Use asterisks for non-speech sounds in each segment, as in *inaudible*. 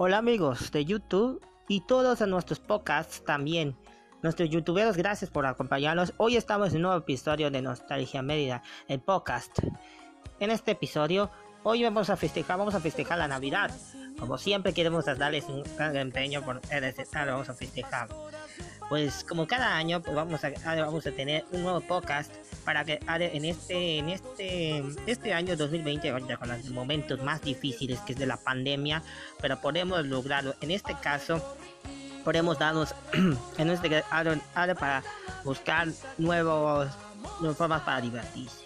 Hola amigos de YouTube y todos a nuestros podcasts también. Nuestros youtuberos, gracias por acompañarnos. Hoy estamos en un nuevo episodio de Nostalgia Mérida, el podcast. En este episodio, hoy vamos a festejar, vamos a festejar la Navidad. Como siempre queremos darles un gran empeño por el necesario, vamos a festejar pues como cada año pues vamos a, vamos a tener un nuevo podcast para que en este en este este año 2020 con los momentos más difíciles que es de la pandemia pero podemos lograrlo. En este caso podemos darnos *clears throat* en este para buscar nuevos nuevas formas para divertirse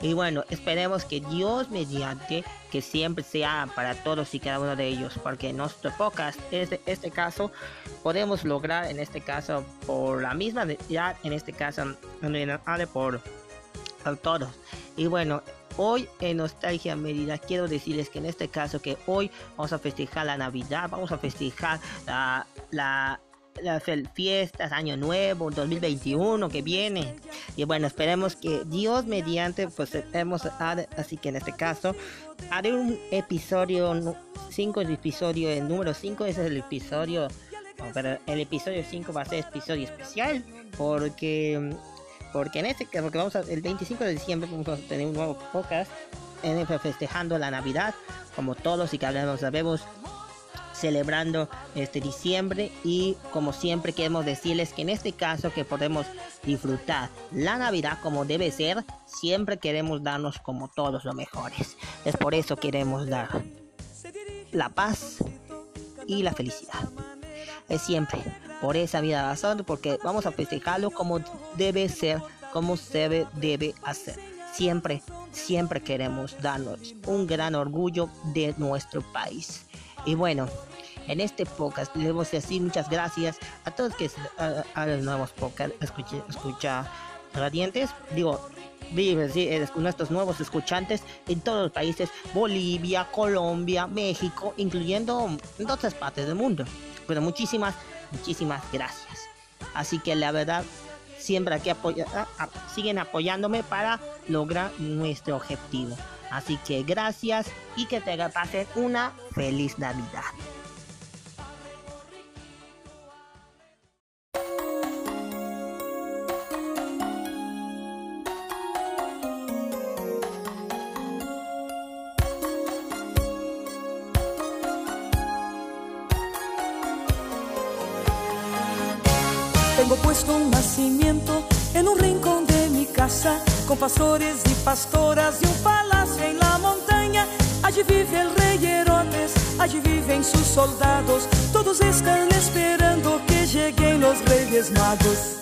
y bueno, esperemos que Dios mediante que siempre sea para todos y cada uno de ellos, porque nuestro podcast, este, este caso, podemos lograr en este caso por la misma, ya en este caso, por todos. Y bueno, hoy en Nostalgia Medida quiero decirles que en este caso que hoy vamos a festejar la Navidad, vamos a festejar la, la las fiestas, Año Nuevo, 2021 que viene. Y bueno, esperemos que Dios mediante, pues hemos, así que en este caso, haré un episodio, 5 el episodio, el número 5, ese es el episodio, pero el episodio 5 va a ser episodio especial, porque, porque en este caso, porque vamos a, el 25 de diciembre vamos a tener un nuevo podcast, en, festejando la Navidad, como todos y cada uno sabemos, celebrando este diciembre y como siempre queremos decirles que en este caso que podemos disfrutar la Navidad como debe ser, siempre queremos darnos como todos los mejores. Es por eso queremos dar la paz y la felicidad. Es siempre por esa vida razón, porque vamos a festejarlo como debe ser, como se debe hacer. Siempre, siempre queremos darnos un gran orgullo de nuestro país. Y bueno, en este podcast debemos decir muchas gracias a todos que a, los nuevos podcast escucha, escucha radiantes. Digo, viven sí, nuestros nuevos escuchantes en todos los países, Bolivia, Colombia, México, incluyendo en otras partes del mundo. Pero muchísimas, muchísimas gracias. Así que la verdad, siempre aquí apoya, siguen apoyándome para lograr nuestro objetivo. Así que gracias y que te pasen una feliz Navidad. Tengo puesto un nacimiento en un rincón de mi casa, con pastores y pastoras y un palacio allí viven sus soldados, todos están esperando que lleguen los reyes magos.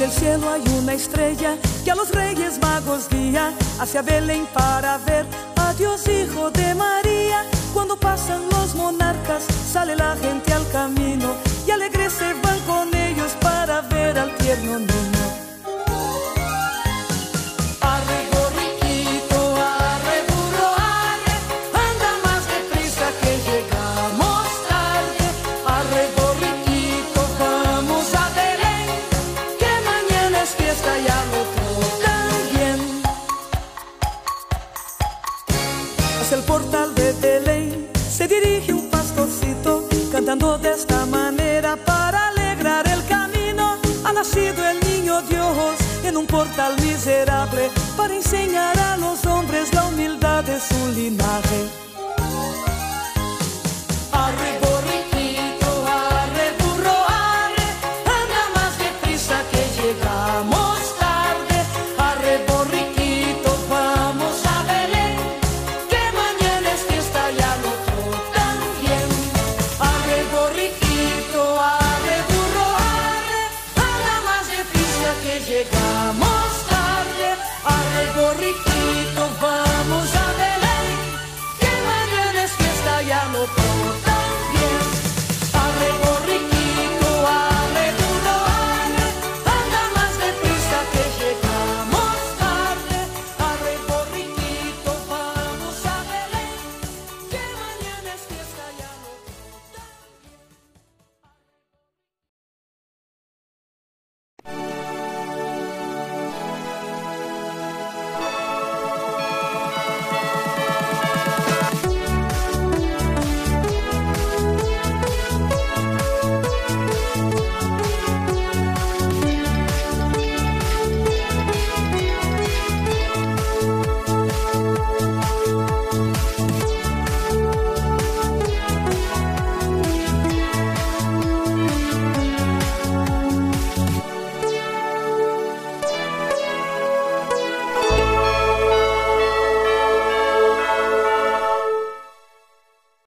En el cielo hay una estrella que a los reyes magos guía hacia Belén para ver a Dios Hijo de María. Cuando pasan los monarcas, sale la gente al camino y alegres se van con ellos para ver al tierno se dirige un pastorcito cantando de esta manera para alegrar el camino. Ha nacido el niño Dios en un portal miserable para enseñar